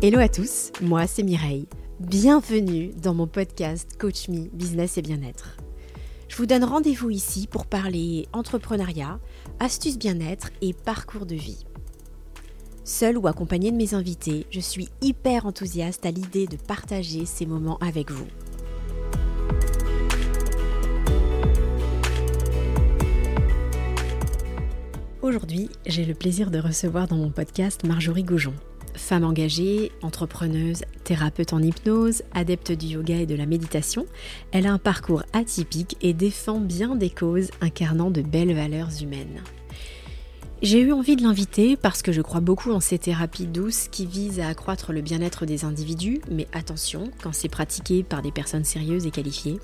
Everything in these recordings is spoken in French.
Hello à tous, moi c'est Mireille. Bienvenue dans mon podcast Coach Me Business et Bien-être. Je vous donne rendez-vous ici pour parler entrepreneuriat, astuces bien-être et parcours de vie. Seule ou accompagnée de mes invités, je suis hyper enthousiaste à l'idée de partager ces moments avec vous. Aujourd'hui, j'ai le plaisir de recevoir dans mon podcast Marjorie Goujon. Femme engagée, entrepreneuse, thérapeute en hypnose, adepte du yoga et de la méditation, elle a un parcours atypique et défend bien des causes incarnant de belles valeurs humaines. J'ai eu envie de l'inviter parce que je crois beaucoup en ces thérapies douces qui visent à accroître le bien-être des individus, mais attention quand c'est pratiqué par des personnes sérieuses et qualifiées.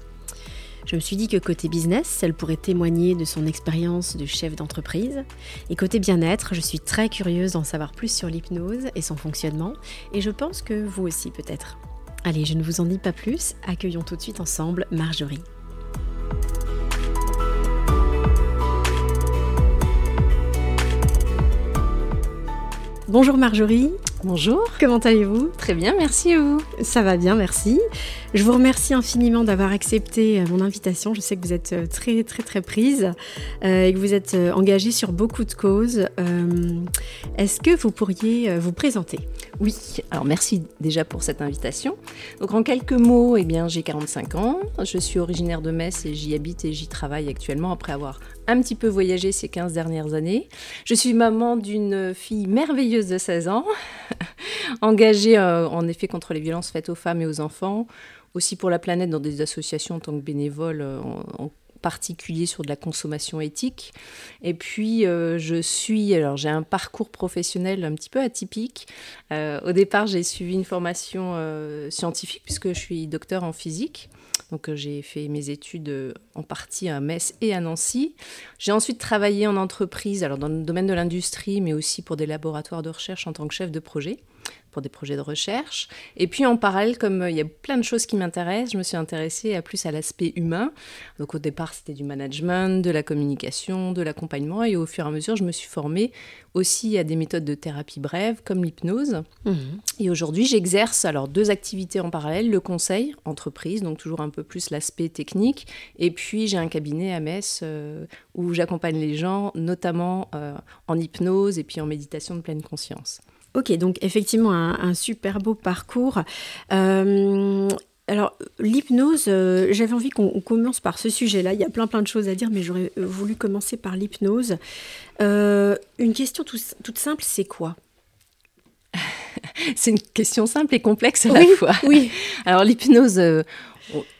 Je me suis dit que côté business, elle pourrait témoigner de son expérience de chef d'entreprise. Et côté bien-être, je suis très curieuse d'en savoir plus sur l'hypnose et son fonctionnement. Et je pense que vous aussi peut-être. Allez, je ne vous en dis pas plus, accueillons tout de suite ensemble Marjorie. Bonjour Marjorie. Bonjour. Comment allez-vous? Très bien, merci vous. Ça va bien, merci. Je vous remercie infiniment d'avoir accepté euh, mon invitation. Je sais que vous êtes euh, très très très prise euh, et que vous êtes engagée sur beaucoup de causes. Est-ce que vous pourriez vous présenter? Oui, alors merci déjà pour cette invitation. Donc en quelques mots, eh bien j'ai 45 ans, je suis originaire de Metz et j'y habite et j'y travaille actuellement après avoir un petit peu voyagé ces 15 dernières années. Je suis maman d'une fille merveilleuse de 16 ans, engagée euh, en effet contre les violences faites aux femmes et aux enfants, aussi pour la planète dans des associations en tant que bénévole, euh, en, particulier sur de la consommation éthique. Et puis, euh, je suis, alors j'ai un parcours professionnel un petit peu atypique. au départ, j'ai suivi une formation scientifique puisque je suis docteur en physique. Donc euh, j'ai fait mes études euh, en partie à Metz et à Nancy. J'ai ensuite travaillé en entreprise, alors dans le domaine de l'industrie, mais aussi pour des laboratoires de recherche en tant que chef de projet pour des projets de recherche. Et puis en parallèle, comme euh, il y a plein de choses qui m'intéressent, je me suis intéressée à plus à l'aspect humain. Donc au départ, c'était du management, de la communication, de l'accompagnement. Et au fur et à mesure, je me suis formée aussi à des méthodes de thérapie brève, comme l'hypnose. Mhm. Et aujourd'hui, j'exerce alors deux activités en parallèle, le conseil, entreprise, donc toujours un peu plus l'aspect technique. Et puis j'ai un cabinet à Metz euh, où j'accompagne les gens, notamment euh, en hypnose et puis en méditation de pleine conscience. Ok, donc effectivement un, super beau parcours. Euh, alors, l'hypnose, euh, j'avais envie qu'on commence par ce sujet-là. Il y a plein plein de choses à dire, mais j'aurais euh, voulu commencer par l'hypnose. une question toute simple, c'est quoi? C'est une question simple et complexe à la fois. Oui. Alors, l'hypnose,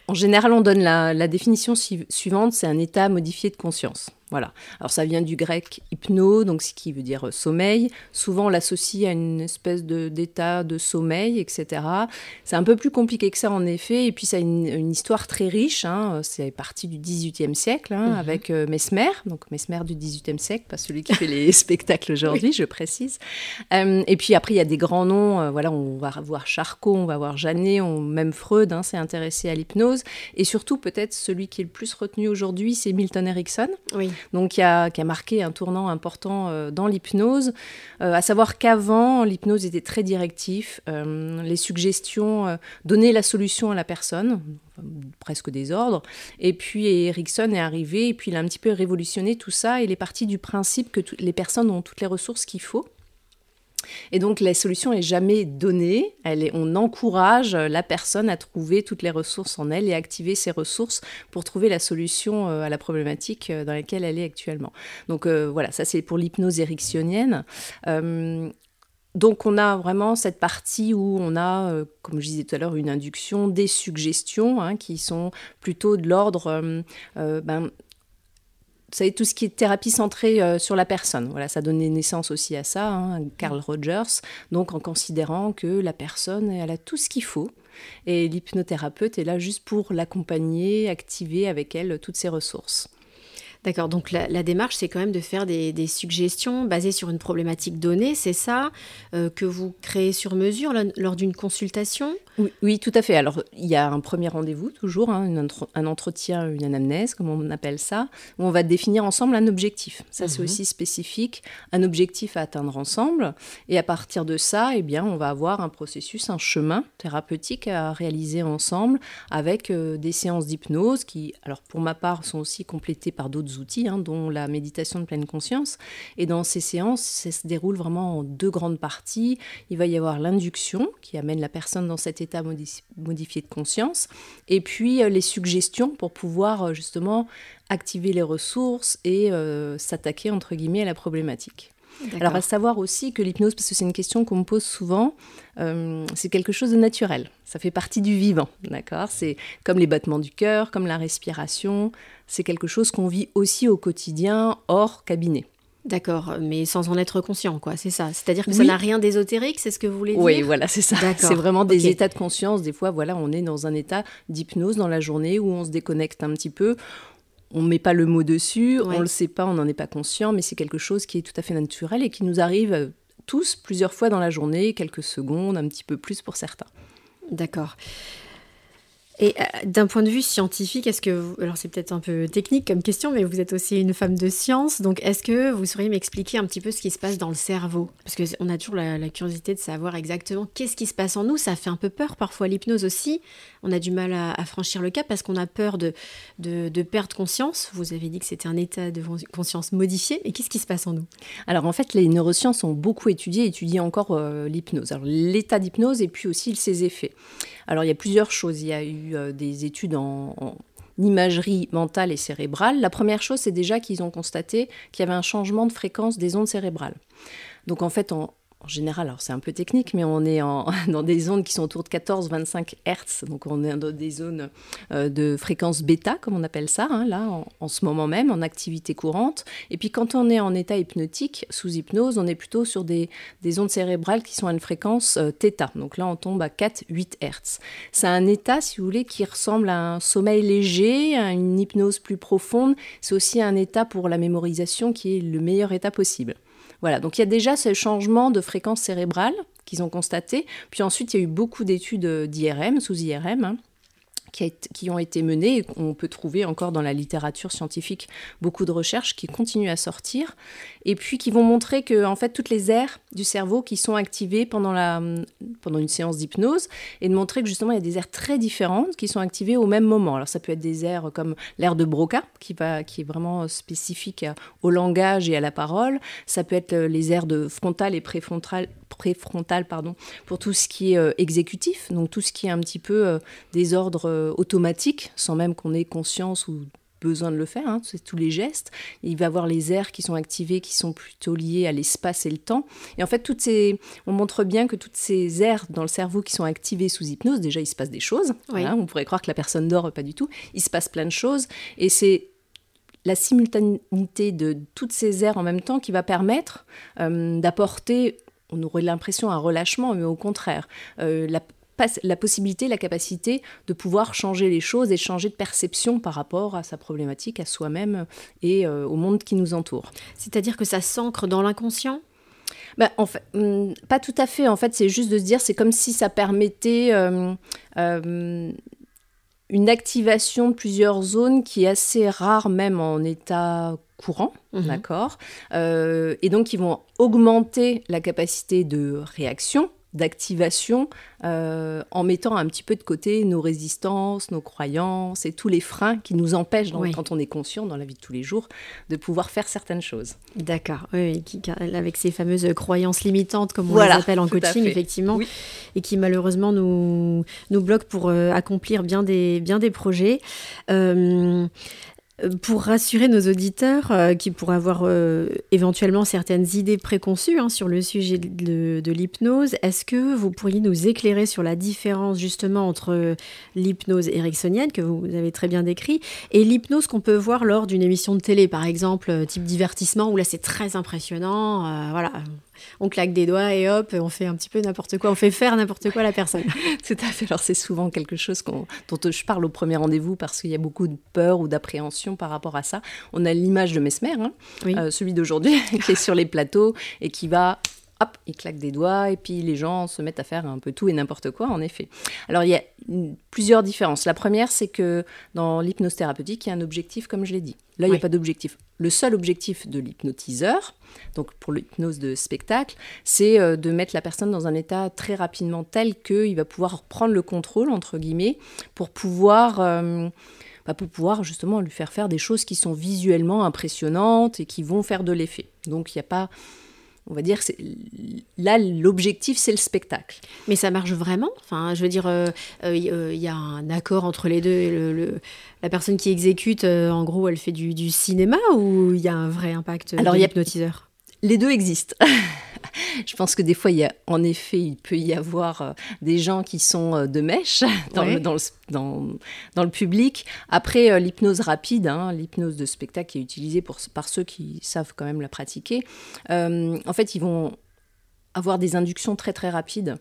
en général, on donne la définition suivante, c'est un état modifié de conscience. Voilà. Alors ça vient du grec hypno, donc ce qui veut dire euh, sommeil. Souvent on l'associe à une espèce d'état de, sommeil, etc. C'est un peu plus compliqué que ça en effet, et puis ça a une, histoire très riche. Hein. C'est parti du XVIIIe siècle hein, mhm. avec euh, Mesmer, donc Mesmer du XVIIIe siècle, pas celui qui fait les spectacles aujourd'hui, je précise. Euh, et puis après il y a des grands noms. voilà, on va voir Charcot, on va voir Janet, on, même Freud hein, s'est intéressé à l'hypnose, et surtout peut-être celui qui est le plus retenu aujourd'hui, c'est Milton Erickson. Oui donc qui a, marqué un tournant important euh, dans l'hypnose. Euh, à savoir qu'avant, l'hypnose était très directif. Euh, les suggestions donnaient la solution à la personne, presque des ordres. Et puis Erickson est arrivé et puis il a un petit peu révolutionné tout ça. Il est parti du principe que les personnes ont toutes les ressources qu'il faut. Et donc la solution est jamais donnée, on encourage la personne à trouver toutes les ressources en elle et activer ses ressources pour trouver la solution euh, à la problématique euh, dans laquelle elle est actuellement. Donc euh, voilà, ça c'est pour l'hypnose ericksonienne. donc on a vraiment cette partie où on a, comme je disais tout à l'heure, une induction, des suggestions hein, qui sont plutôt de l'ordre ben, savez, tout ce qui est thérapie centrée euh, sur la personne. Voilà, ça donnait naissance aussi à ça, hein, Carl Rogers. Donc, en considérant que la personne, elle a tout ce qu'il faut. Et l'hypnothérapeute est là juste pour l'accompagner, activer avec elle toutes ses ressources. D'accord, donc la, démarche, c'est quand même de faire des, suggestions basées sur une problématique donnée, c'est ça, euh, que vous créez sur mesure lors d'une consultation? Oui, tout à fait. Alors, il y a un premier rendez-vous, toujours, hein, un entretien, une anamnèse, comme on appelle ça, où on va définir ensemble un objectif. Ça, c'est mhm. aussi spécifique, un objectif à atteindre ensemble. Et à partir de ça, eh bien, on va avoir un processus, un chemin thérapeutique à réaliser ensemble avec euh, des séances d'hypnose qui, alors pour ma part, sont aussi complétées par d'autres outils, hein, dont la méditation de pleine conscience. Et dans ces séances, ça se déroule vraiment en deux grandes parties. Il va y avoir l'induction qui amène la personne dans cet état modifié de conscience, et puis euh, les suggestions pour pouvoir euh, justement activer les ressources et euh, s'attaquer entre guillemets à la problématique. Alors à savoir aussi que l'hypnose, parce que c'est une question qu'on me pose souvent, c'est quelque chose de naturel. Ça fait partie du vivant, d'accord? C'est comme les battements du cœur, comme la respiration. C'est quelque chose qu'on vit aussi au quotidien hors cabinet. D'accord, mais sans en être conscient, quoi, c'est ça. C'est-à-dire que ça n'a rien d'ésotérique, c'est ce que vous voulez dire? Oui, voilà, c'est ça. C'est vraiment des états de conscience. Des fois, voilà, on est dans un état d'hypnose dans la journée où on se déconnecte un petit peu. On ne met pas le mot dessus, on ne le sait pas, on n'en est pas conscient, mais c'est quelque chose qui est tout à fait naturel et qui nous arrive euh, tous plusieurs fois dans la journée, quelques secondes, un petit peu plus pour certains. D'accord. Et euh, d'un point de vue scientifique, est-ce que, alors c'est peut-être un peu technique comme question, mais vous êtes aussi une femme de science, donc est-ce que vous sauriez m'expliquer un petit peu ce qui se passe dans le cerveau? Parce qu'on a toujours la, curiosité de savoir exactement qu'est-ce qui se passe en nous, ça fait un peu peur parfois, l'hypnose aussi, on a du mal à, franchir le cap parce qu'on a peur de, de, perdre conscience. Vous avez dit que c'était un état de conscience modifié, et qu'est-ce qui se passe en nous? Alors en fait, les neurosciences ont beaucoup étudié, étudient encore euh, l'hypnose, alors l'état d'hypnose et puis aussi ses effets. Alors il y a plusieurs choses, il y a eu euh, des études en, imagerie mentale et cérébrale. La première chose, c'est déjà qu'ils ont constaté qu'il y avait un changement de fréquence des ondes cérébrales. Donc en fait, en, en général, alors c'est un peu technique, mais on est dans des ondes qui sont autour de 14-25 Hertz, donc on est dans des zones euh, de fréquence bêta, comme on appelle ça, hein, là, en, ce moment même, en activité courante. Et puis quand on est en état hypnotique, sous hypnose, on est plutôt sur des, ondes cérébrales qui sont à une fréquence euh, θ. Donc là, on tombe à 4-8 Hertz. C'est un état, si vous voulez, qui ressemble à un sommeil léger, à une hypnose plus profonde. C'est aussi un état pour la mémorisation qui est le meilleur état possible. Voilà, donc il y a déjà ce changement de fréquence cérébrale qu'ils ont constaté. Puis ensuite, il y a eu beaucoup d'études d'IRM, sous IRM. Hein qui, ont été menées. On peut trouver encore dans la littérature scientifique beaucoup de recherches qui continuent à sortir et puis qui vont montrer que en fait toutes les aires du cerveau qui sont activées pendant, la, pendant une séance d'hypnose et de montrer que justement il y a des aires très différentes qui sont activées au même moment. Alors ça peut être des aires comme l'air de Broca qui, va, qui est vraiment spécifique au langage et à la parole. Ça peut être les aires de frontale et préfrontale préfrontal pardon, pour tout ce qui est euh, exécutif, donc tout ce qui est un petit peu euh, des ordres euh, automatiques, sans même qu'on ait conscience ou besoin de le faire, hein, c'est tous les gestes. Il va y avoir les aires qui sont activées, qui sont plutôt liées à l'espace et le temps. Et en fait, toutes ces, on montre bien que toutes ces aires dans le cerveau qui sont activées sous hypnose, déjà, il se passe des choses. on pourrait croire que la personne dort, pas du tout. Il se passe plein de choses. Et c'est la simultanéité de toutes ces aires en même temps qui va permettre d'apporter on aurait l'impression un relâchement, mais au contraire, euh, la, possibilité, la capacité de pouvoir changer les choses et changer de perception par rapport à sa problématique, à soi-même et euh, au monde qui nous entoure. C'est-à-dire que ça s'ancre dans l'inconscient? Ben, en fait, hmm, pas tout à fait. En fait, c'est juste de se dire, c'est comme si ça permettait euh, une activation de plusieurs zones qui est assez rare même en état courant, mhm. d'accord euh, Et donc, ils vont augmenter la capacité de réaction, d'activation, euh, en mettant un petit peu de côté nos résistances, nos croyances et tous les freins qui nous empêchent, quand on est conscient dans la vie de tous les jours, de pouvoir faire certaines choses. D'accord, oui, avec ces fameuses croyances limitantes, comme on les appelle en coaching, effectivement, et qui malheureusement nous, nous bloquent pour euh, accomplir bien des, bien des projets. Euh, pour rassurer nos auditeurs euh, qui pourraient avoir euh, éventuellement certaines idées préconçues hein, sur le sujet de, l'hypnose, est-ce que vous pourriez nous éclairer sur la différence justement entre l'hypnose ericksonienne, que vous avez très bien décrit, et l'hypnose qu'on peut voir lors d'une émission de télé, par exemple, type divertissement, où là c'est très impressionnant, voilà, On claque des doigts et hop, on fait un petit peu n'importe quoi, on fait faire n'importe quoi à la personne. Tout à fait. Alors c'est souvent quelque chose dont je parle au premier rendez-vous parce qu'il y a beaucoup de peur ou d'appréhension par rapport à ça. On a l'image de Mesmer, hein, euh, celui d'aujourd'hui, qui est sur les plateaux et qui va hop, il claque des doigts et puis les gens se mettent à faire un peu tout et n'importe quoi, en effet. Alors il y a plusieurs différences. La première, c'est que dans l'hypnose thérapeutique, il y a un objectif, comme je l'ai dit. Là, il n'y a pas d'objectif. Le seul objectif de l'hypnotiseur, donc pour l'hypnose de spectacle, c'est euh, de mettre la personne dans un état très rapidement tel qu'il va pouvoir prendre le contrôle, entre guillemets, pour pouvoir... Euh, bah, pour pouvoir justement lui faire faire des choses qui sont visuellement impressionnantes et qui vont faire de l'effet. Donc il n'y a pas on va dire là l'objectif c'est le spectacle. Mais ça marche vraiment? Enfin, je veux dire, il euh, euh, euh, y a un accord entre les deux. la personne qui exécute, en gros, elle fait du, cinéma ou il y a un vrai impact Alors, de l'hypnotiseur? Les deux existent. je pense que des fois, il y a, en effet, il peut y avoir euh, des gens qui sont euh, de mèche dans, le, dans, dans, le, public. Après, euh, l'hypnose rapide, hein, l'hypnose de spectacle qui est utilisée pour, par ceux qui savent quand même la pratiquer, en fait, ils vont avoir des inductions très très rapides,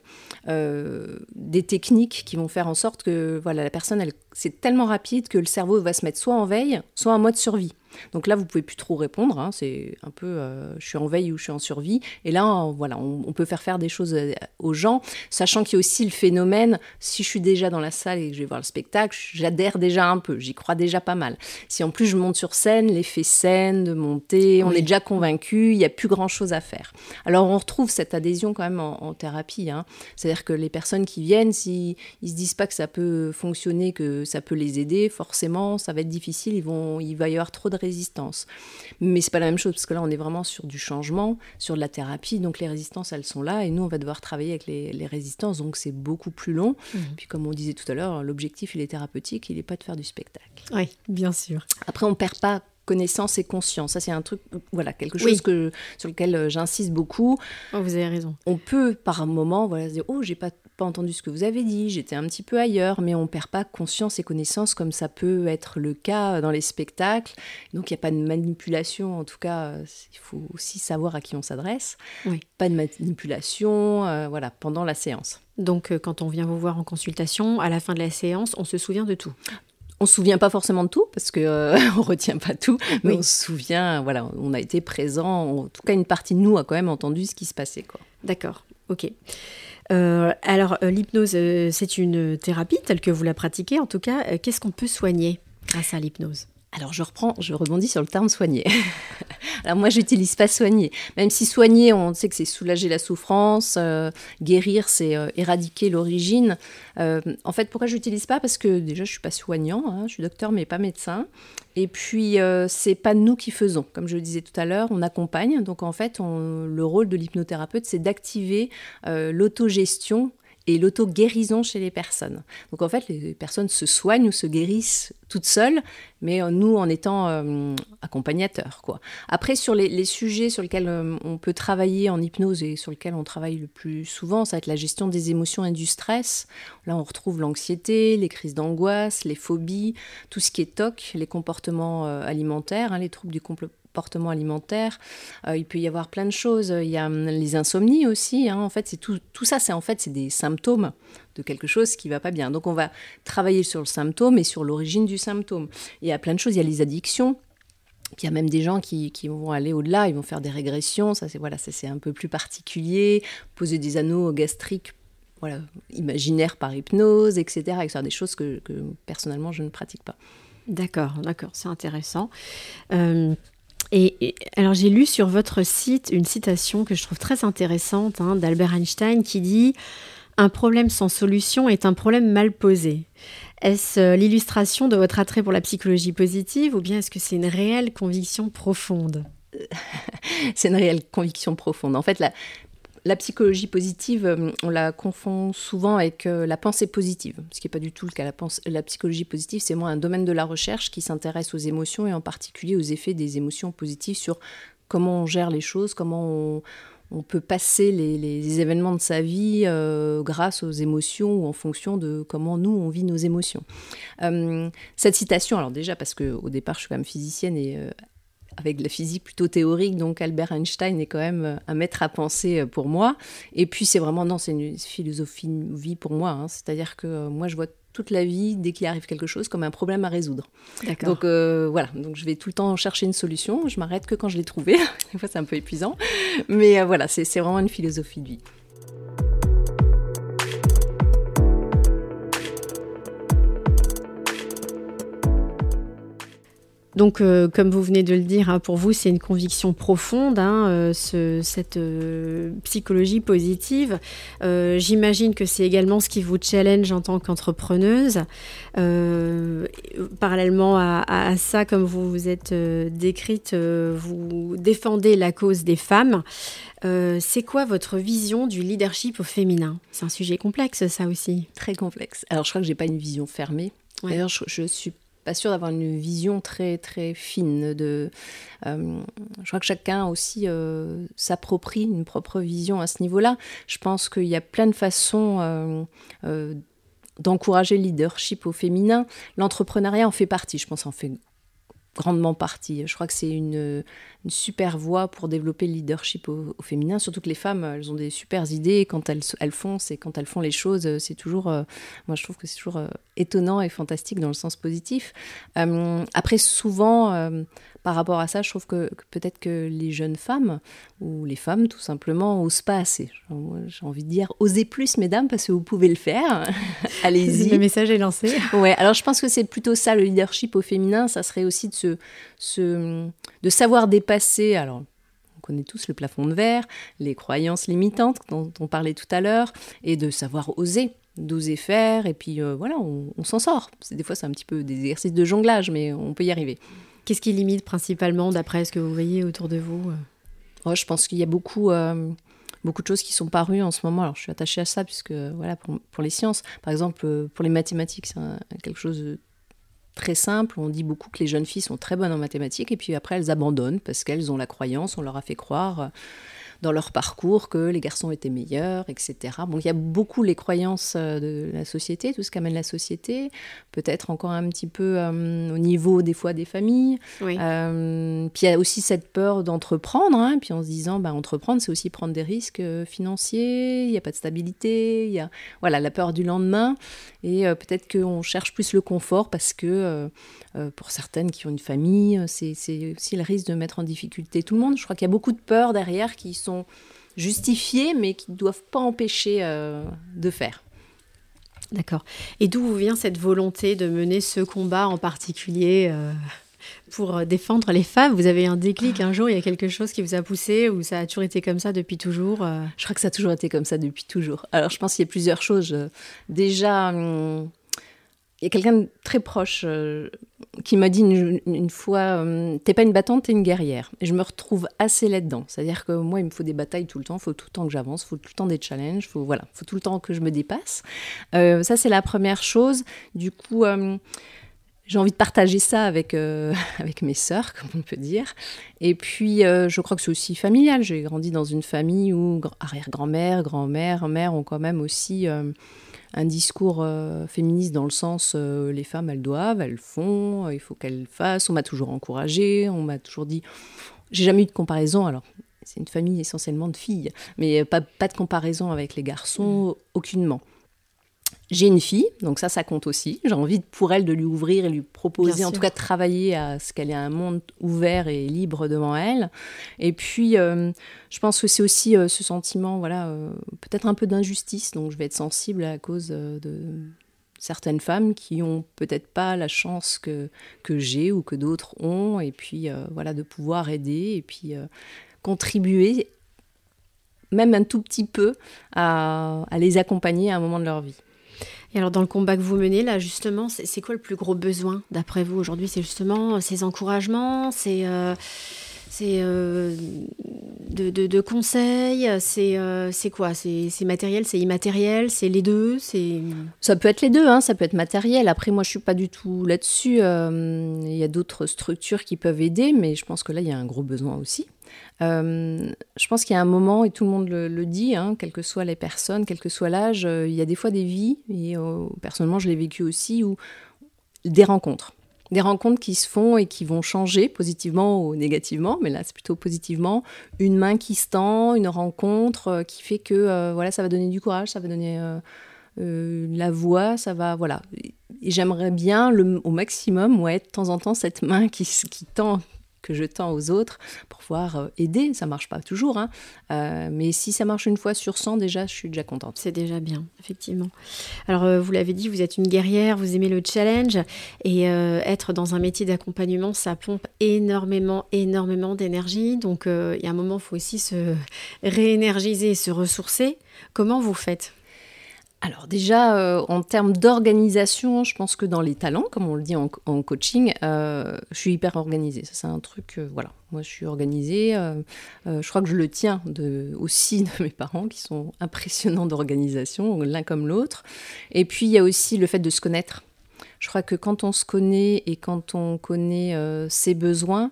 des techniques qui vont faire en sorte que voilà la personne, elle, c'est tellement rapide que le cerveau va se mettre soit en veille, soit en mode survie. Donc là, vous pouvez plus trop répondre. Hein. c'est un peu, euh, je suis en veille ou je suis en survie. Et là, voilà, on, peut faire faire des choses euh, aux gens, sachant qu'il y a aussi le phénomène. Si je suis déjà dans la salle et que je vais voir le spectacle, j'adhère déjà un peu. J'y crois déjà pas mal. Si en plus je monte sur scène, l'effet scène de monter, on est déjà convaincu. Il n'y a plus grand chose à faire. Alors on retrouve cette adhésion quand même en, thérapie. Hein. C'est-à-dire que les personnes qui viennent, s'ils ne se disent pas que ça peut fonctionner, que ça peut les aider, forcément, ça va être difficile. Ils vont, il va y avoir trop de résistance. Mais c'est pas la même chose parce que là, on est vraiment sur du changement, sur de la thérapie. Donc les résistances, elles sont là et nous, on va devoir travailler avec les, résistances. Donc c'est beaucoup plus long. Mhm. Puis comme on disait tout à l'heure, l'objectif, il est thérapeutique, il n'est pas de faire du spectacle. Oui, bien sûr. Après, on perd pas connaissance et conscience. Ça, c'est un truc, voilà, quelque chose que, sur lequel euh, j'insiste beaucoup. Oh, vous avez raison. On peut, par un moment, voilà, se dire, oh, j'ai pas pas entendu ce que vous avez dit, j'étais un petit peu ailleurs, mais on perd pas conscience et connaissance comme ça peut être le cas dans les spectacles. Donc il n'y a pas de manipulation, en tout cas, il faut aussi savoir à qui on s'adresse. Pas de manipulation, euh, voilà, pendant la séance. Donc euh, quand on vient vous voir en consultation, à la fin de la séance, on se souvient de tout on se souvient pas forcément de tout parce que euh, on retient pas tout, mais on se souvient. Voilà, on a été présent. En tout cas, une partie de nous a quand même entendu ce qui se passait. D'accord. Ok. Euh, alors, euh, l'hypnose, euh, c'est une thérapie telle que vous la pratiquez. En tout cas, qu'est-ce qu'on peut soigner grâce à l'hypnose? Alors je reprends, je rebondis sur le terme soigner. Alors moi j'utilise pas soigner, même si soigner, on sait que c'est soulager la souffrance, guérir, c'est éradiquer l'origine. en fait, pourquoi j'utilise pas? Parce que déjà je suis pas soignant, hein, je suis docteur mais pas médecin. Et puis, euh, c'est pas nous qui faisons. Comme je le disais tout à l'heure, on accompagne. Donc, en fait, le rôle de l'hypnothérapeute, c'est d'activer euh, l'autogestion et l'auto-guérison chez les personnes. Donc en fait, les personnes se soignent ou se guérissent toutes seules, mais euh, nous en étant euh, accompagnateurs. Quoi. Après, sur les, sujets sur lesquels euh, on peut travailler en hypnose et sur lesquels on travaille le plus souvent, ça va être la gestion des émotions et du stress. Là, on retrouve l'anxiété, les crises d'angoisse, les phobies, tout ce qui est TOC, les comportements alimentaires, hein, les troubles du comportement comportement alimentaire. Euh, il peut y avoir plein de choses. Il y a hum, les insomnies aussi. Hein. En fait, c'est tout, ça, c'est en fait c'est des symptômes de quelque chose qui va pas bien. Donc on va travailler sur le symptôme et sur l'origine du symptôme. Il y a plein de choses. Il y a les addictions. Il y a même des gens qui, vont aller au-delà, ils vont faire des régressions, ça c'est voilà, c'est un peu plus particulier, poser des anneaux gastriques voilà, imaginaires par hypnose, etc. Des choses que, personnellement je ne pratique pas. D'accord, d'accord, c'est intéressant. Et, alors j'ai lu sur votre site une citation que je trouve très intéressante hein, d'Albert Einstein qui dit Un problème sans solution est un problème mal posé. Est-ce euh, l'illustration de votre attrait pour la psychologie positive ou bien est-ce que c'est une réelle conviction profonde? C'est une réelle conviction profonde. En fait, la, la psychologie positive, euh, on la confond souvent avec euh, la pensée positive, ce qui n'est pas du tout le cas. La, psychologie positive, c'est moins un domaine de la recherche qui s'intéresse aux émotions et en particulier aux effets des émotions positives sur comment on gère les choses, comment on, peut passer les, événements de sa vie euh, grâce aux émotions ou en fonction de comment nous, on vit nos émotions. cette citation, alors déjà parce qu'au départ, je suis quand même physicienne et avec la physique plutôt théorique, donc Albert Einstein est quand même un maître à penser pour moi. Et puis c'est vraiment, non, c'est une philosophie de vie pour moi. Hein. C'est-à-dire que moi, je vois toute la vie, dès qu'il arrive quelque chose, comme un problème à résoudre. Donc euh, voilà, donc je vais tout le temps chercher une solution. Je m'arrête que quand je l'ai trouvée. Des fois, c'est un peu épuisant, mais euh, voilà, c'est vraiment une philosophie de vie. Donc, euh, comme vous venez de le dire, hein, pour vous, c'est une conviction profonde, hein, euh, cette euh, psychologie positive. J'imagine que c'est également ce qui vous challenge en tant qu'entrepreneuse. parallèlement à, ça, comme vous vous êtes décrite, vous défendez la cause des femmes. c'est quoi votre vision du leadership au féminin? C'est un sujet complexe, ça aussi. Très complexe. Alors, je crois que j'ai pas une vision fermée. D'ailleurs, je, je suis pas sûr d'avoir une vision très très fine. De, euh, je crois que chacun aussi euh, s'approprie une propre vision à ce niveau-là. Je pense qu'il y a plein de façons euh, d'encourager le leadership au féminin. L'entrepreneuriat en fait partie, je pense en fait grandement partie. Je crois que c'est une, super voie pour développer le leadership au, féminin, surtout que les femmes, elles ont des super idées quand elles, elles font, c'est quand elles font les choses, c'est toujours, moi je trouve que c'est toujours étonnant et fantastique dans le sens positif. Euh, après, souvent, euh, par rapport à ça, je trouve que, peut-être que les jeunes femmes, ou les femmes tout simplement, osent pas assez. J'ai envie de dire, osez plus, mesdames, parce que vous pouvez le faire. Allez-y. Le message est lancé. ouais, alors je pense que c'est plutôt ça, le leadership au féminin, ça serait aussi de, se, se de savoir dépasser. Alors, on connaît tous le plafond de verre, les croyances limitantes dont on parlait tout à l'heure, et de savoir oser d'oser faire, et puis euh, voilà, on, s'en sort. Des fois, c'est un petit peu des exercices de jonglage, mais on peut y arriver. Qu'est-ce qui limite principalement, d'après ce que vous voyez autour de vous oh, Je pense qu'il y a beaucoup, euh, beaucoup de choses qui sont parues en ce moment. Alors, je suis attachée à ça, puisque voilà, pour, pour les sciences, par exemple, euh, pour les mathématiques, c'est quelque chose de très simple. On dit beaucoup que les jeunes filles sont très bonnes en mathématiques, et puis après, elles abandonnent parce qu'elles ont la croyance, on leur a fait croire dans leur parcours que les garçons étaient meilleurs, etc. Bon, il y a beaucoup les croyances euh, de la société, tout ce qu'amène la société, peut-être encore un petit peu euh, au niveau des fois des familles. Euh, puis il y a aussi cette peur d'entreprendre, hein, puis en se disant, bah, entreprendre, c'est aussi prendre des risques financiers, il n'y a pas de stabilité, il y a voilà, la peur du lendemain, et peut-être qu'on cherche plus le confort parce que pour certaines qui ont une famille, c'est aussi le risque de mettre en difficulté tout le monde. Je crois qu'il y a beaucoup de peurs derrière qui sont justifiés, mais qui ne doivent pas empêcher euh, de faire. D'accord. Et d'où vient cette volonté de mener ce combat en particulier euh, pour défendre les femmes? Vous avez un déclic un jour, il y a quelque chose qui vous a poussé ou ça a toujours été comme ça depuis toujours euh? Je crois que ça a toujours été comme ça depuis toujours. Alors je pense qu'il y a plusieurs choses. Déjà, hum, y a quelqu'un de très proche euh, qui m'a dit une, fois euh, T'es pas une battante, t'es une guerrière. Et je me retrouve assez là-dedans. C'est-à-dire que moi, il me faut des batailles tout le temps, il faut tout le temps que j'avance, il faut tout le temps des challenges, il faut, voilà, faut tout le temps que je me dépasse. Euh, ça, c'est la première chose. Du coup, j'ai envie de partager ça avec, avec mes sœurs, comme on peut dire. Et puis, je crois que c'est aussi familial. J'ai grandi dans une famille où arrière-grand-mère, grand-mère, mère ont quand même aussi un discours euh, féministe dans le sens euh, les femmes elles doivent, elles font, euh, il faut qu'elles fassent. On m'a toujours encouragée, on m'a toujours dit. J'ai jamais eu de comparaison. Alors c'est une famille essentiellement de filles, mais pas, pas de comparaison avec les garçons, aucunement. J'ai une fille, donc ça, ça compte aussi. J'ai envie pour elle de lui ouvrir et lui proposer, en tout cas de travailler à ce qu'elle ait un monde ouvert et libre devant elle. Et puis, euh, je pense que c'est aussi euh, ce sentiment, voilà, euh, peut-être un peu d'injustice. Donc, je vais être sensible à cause de certaines femmes qui ont peut-être pas la chance que, que j'ai ou que d'autres ont. Et puis, voilà, de pouvoir aider et puis contribuer même un tout petit peu à, à les accompagner à un moment de leur vie. Et alors dans le combat que vous menez là justement, c'est quoi le plus gros besoin d'après vous aujourd'hui? C'est justement euh, ces encouragements, c'est euh, euh, de, conseils, c'est quoi? C'est matériel, c'est immatériel, c'est les deux Ça peut être les deux, hein, ça peut être matériel. Après moi je suis pas du tout là-dessus. Il y a d'autres structures qui peuvent aider, mais je pense que là il y a un gros besoin aussi. Euh, je pense qu'il y a un moment, et tout le monde le, dit, hein, quelles que soient les personnes, quel que soit l'âge, euh, il y a des fois des vies, et euh, personnellement je l'ai vécu aussi, où des rencontres. des rencontres qui se font et qui vont changer positivement ou négativement, mais là c'est plutôt positivement. Une main qui se tend, une rencontre qui fait que voilà, ça va donner du courage, ça va donner la voix, ça va voilà. Et j'aimerais bien le, au maximum, ouais, de temps en temps cette main qui, qui tend que je tends aux autres pour pouvoir euh, aider. Ça marche pas toujours, hein. euh, mais si ça marche une fois sur 100, déjà, je suis déjà contente. C'est déjà bien, effectivement. Alors, euh, vous l'avez dit, vous êtes une guerrière, vous aimez le challenge, et être dans un métier d'accompagnement, ça pompe énormément, énormément d'énergie. Donc, il y a un moment, il faut aussi se réénergiser, se ressourcer. Comment vous faites? Alors déjà, euh, en termes d'organisation, je pense que dans les talents, comme on le dit en, coaching, euh, je suis hyper organisée. Ça, c'est un truc, euh, voilà. Moi, je suis organisée. je crois que je le tiens aussi de mes parents, qui sont impressionnants d'organisation, l'un comme l'autre. Et puis, il y a aussi le fait de se connaître. Je crois que quand on se connaît et quand on connaît ses besoins,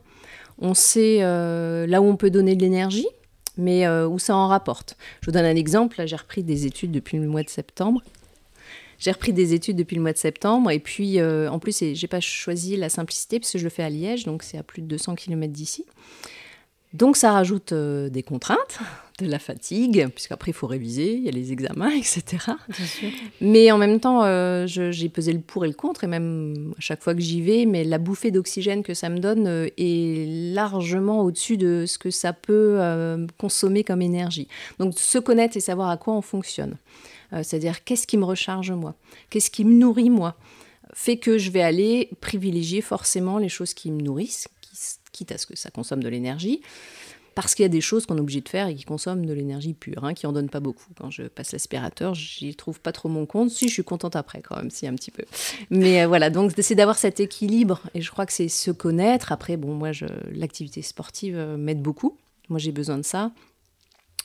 on sait là où on peut donner de l'énergie, mais euh, où ça en rapporte. Je vous donne un exemple. j'ai repris des études depuis le mois de septembre. J'ai repris des études depuis le mois de septembre et puis euh, en plus j'ai pas choisi la simplicité parce que je le fais à Liège, donc c'est à plus de 200 km d'ici. Donc ça rajoute euh, des contraintes, de la fatigue, puisqu'après il faut réviser, il y a les examens, etc. Mais en même temps, euh, j'ai pesé le pour et le contre, et même à chaque fois que j'y vais, mais la bouffée d'oxygène que ça me donne euh, est largement au-dessus de ce que ça peut consommer comme énergie. Donc se connaître et savoir à quoi on fonctionne. C'est-à-dire qu'est-ce qui me recharge moi, qu'est-ce qui me nourrit moi, fait que je vais aller privilégier forcément les choses qui me nourrissent, quitte à ce que ça consomme de l'énergie, parce qu'il y a des choses qu'on est obligé de faire et qui consomment de l'énergie pure, hein, qui en donnent pas beaucoup. Quand je passe l'aspirateur, j'y trouve pas trop mon compte. Si, je suis contente après quand même, si un petit peu. Mais euh, voilà, donc c'est d'avoir cet équilibre, et je crois que c'est se connaître. Après, bon, moi, l'activité sportive euh, m'aide beaucoup. Moi, j'ai besoin de ça.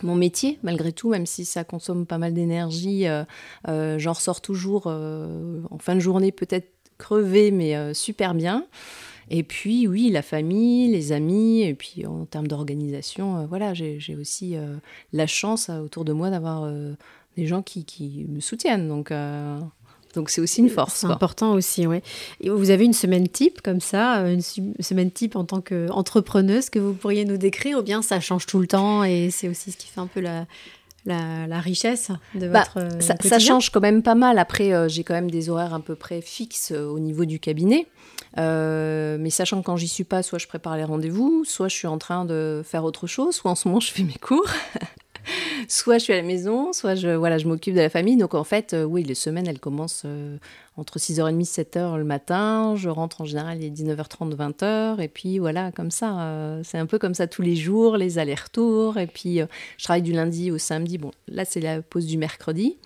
Mon métier, malgré tout, même si ça consomme pas mal d'énergie, euh, j'en ressors toujours en fin de journée peut-être crevé, mais super bien. Et puis, oui, la famille, les amis, et puis en termes d'organisation, euh, voilà, j'ai aussi euh, la chance euh, autour de moi d'avoir des gens qui, qui, me soutiennent. Donc, donc c'est aussi une force. C'est important aussi, oui. vous avez une semaine type comme ça, une semaine type en tant qu'entrepreneuse que vous pourriez nous décrire, ou bien ça change tout le temps et c'est aussi ce qui fait un peu la, la, richesse de bah, votre ça, ça, change quand même pas mal. Après, j'ai quand même des horaires à peu près fixes au niveau du cabinet. Euh, mais sachant que quand j'y suis pas, soit je prépare les rendez-vous, soit je suis en train de faire autre chose, soit en ce moment je fais mes cours. soit je suis à la maison, soit je, voilà, je m'occupe de la famille. Donc en fait, euh, oui, les semaines, elles commencent euh, entre 6h30 et 7h le matin. Je rentre en général, il est 19h30, 20h. Et puis voilà, comme ça. c'est un peu comme ça tous les jours, les allers-retours. Et puis je travaille du lundi au samedi. Bon, là, c'est la pause du mercredi.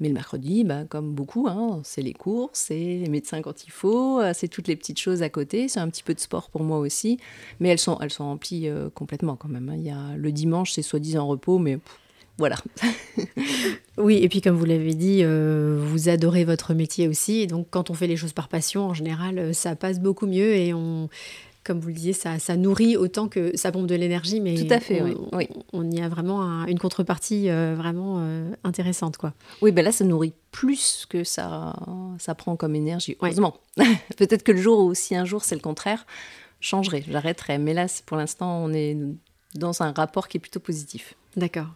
Mais le mercredi, bah, comme beaucoup, hein, c'est les cours, c'est les médecins quand il faut, euh, c'est toutes les petites choses à côté, c'est un petit peu de sport pour moi aussi. Mais elles sont, elles sont remplies euh, complètement quand même. Hein. Il y a, le dimanche, c'est soi-disant repos, mais voilà. oui, et puis comme vous l'avez dit, euh, vous adorez votre métier aussi. Donc quand on fait les choses par passion, en général, ça passe beaucoup mieux et on comme vous le disiez, ça, ça nourrit autant que ça pompe de l'énergie, mais Tout à fait, on, oui. on, y a vraiment une contrepartie euh, vraiment euh, intéressante. Quoi. Oui, ben là, ça nourrit plus que ça, ça prend comme énergie, heureusement. Peut-être que le jour où, si un jour c'est le contraire, changerai, j'arrêterai. Mais là, pour l'instant, on est dans un rapport qui est plutôt positif. D'accord.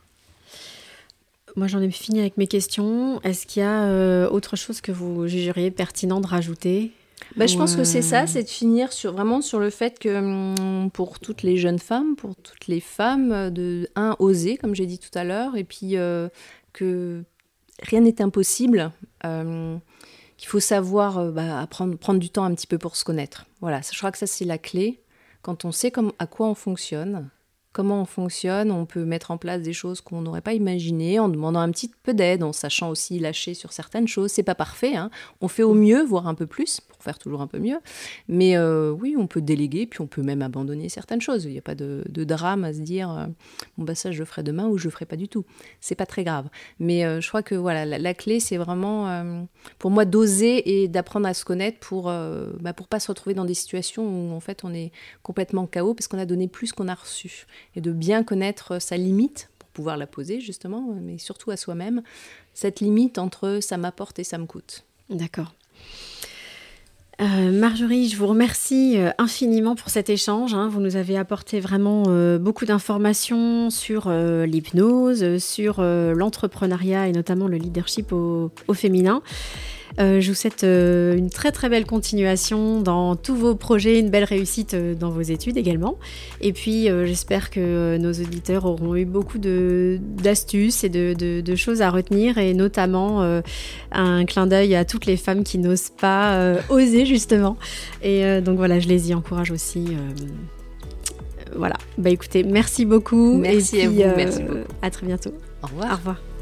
Moi, j'en ai fini avec mes questions. Est-ce qu'il y a euh, autre chose que vous jugeriez pertinent de rajouter? Bah, je pense que c'est ça, c'est de finir sur, vraiment sur le fait que hum, pour toutes les jeunes femmes, pour toutes les femmes, de, un, oser, comme j'ai dit tout à l'heure, et puis euh, que rien n'est impossible, euh, qu'il faut savoir euh, bah, prendre, prendre du temps un petit peu pour se connaître. Voilà, je crois que ça c'est la clé. Quand on sait comme, à quoi on fonctionne, comment on fonctionne, on peut mettre en place des choses qu'on n'aurait pas imaginées en demandant un petit peu d'aide, en sachant aussi lâcher sur certaines choses. C'est pas parfait, hein. on fait au mieux, voire un peu plus, pour faire toujours un peu mieux. Mais euh, oui, on peut déléguer, puis on peut même abandonner certaines choses. Il n'y a pas de, drame à se dire euh, bon bah ça je le ferai demain ou je le ferai pas du tout. C'est pas très grave. Mais euh, je crois que voilà, la, clé c'est vraiment pour moi d'oser et d'apprendre à se connaître pour bah, pour pas se retrouver dans des situations où en fait on est complètement chaos parce qu'on a donné plus qu'on a reçu et de bien connaître sa limite pour pouvoir la poser justement, mais surtout à soi-même, cette limite entre ça m'apporte et ça me coûte. D'accord. Euh, Marjorie, je vous remercie euh, infiniment pour cet échange. Hein. Vous nous avez apporté vraiment euh, beaucoup d'informations sur l'hypnose, sur l'entrepreneuriat et notamment le leadership au féminin. Euh, je vous souhaite euh, une très très belle continuation dans tous vos projets, une belle réussite euh, dans vos études également. Et puis j'espère que nos auditeurs auront eu beaucoup d'astuces et de, choses à retenir et notamment un clin d'œil à toutes les femmes qui n'osent pas oser justement. Et donc voilà, je les y encourage aussi voilà. Bah écoutez, merci beaucoup. Merci et à vous. merci beaucoup. À très bientôt. Au revoir. Au revoir.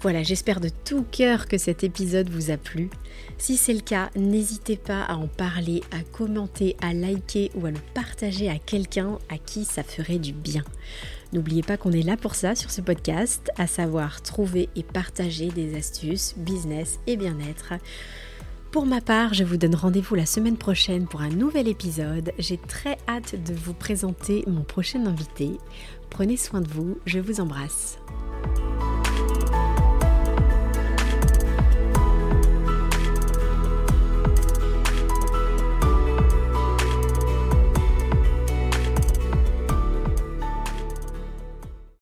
Voilà, j'espère de tout cœur que cet épisode vous a plu. Si c'est le cas, n'hésitez pas à en parler, à commenter, à liker ou à le partager à quelqu'un à qui ça ferait du bien. N'oubliez pas qu'on est là pour ça sur ce podcast, à savoir trouver et partager des astuces, business et bien-être. Pour ma part, je vous donne rendez-vous la semaine prochaine pour un nouvel épisode. J'ai très hâte de vous présenter mon prochain invité. Prenez soin de vous, je vous embrasse.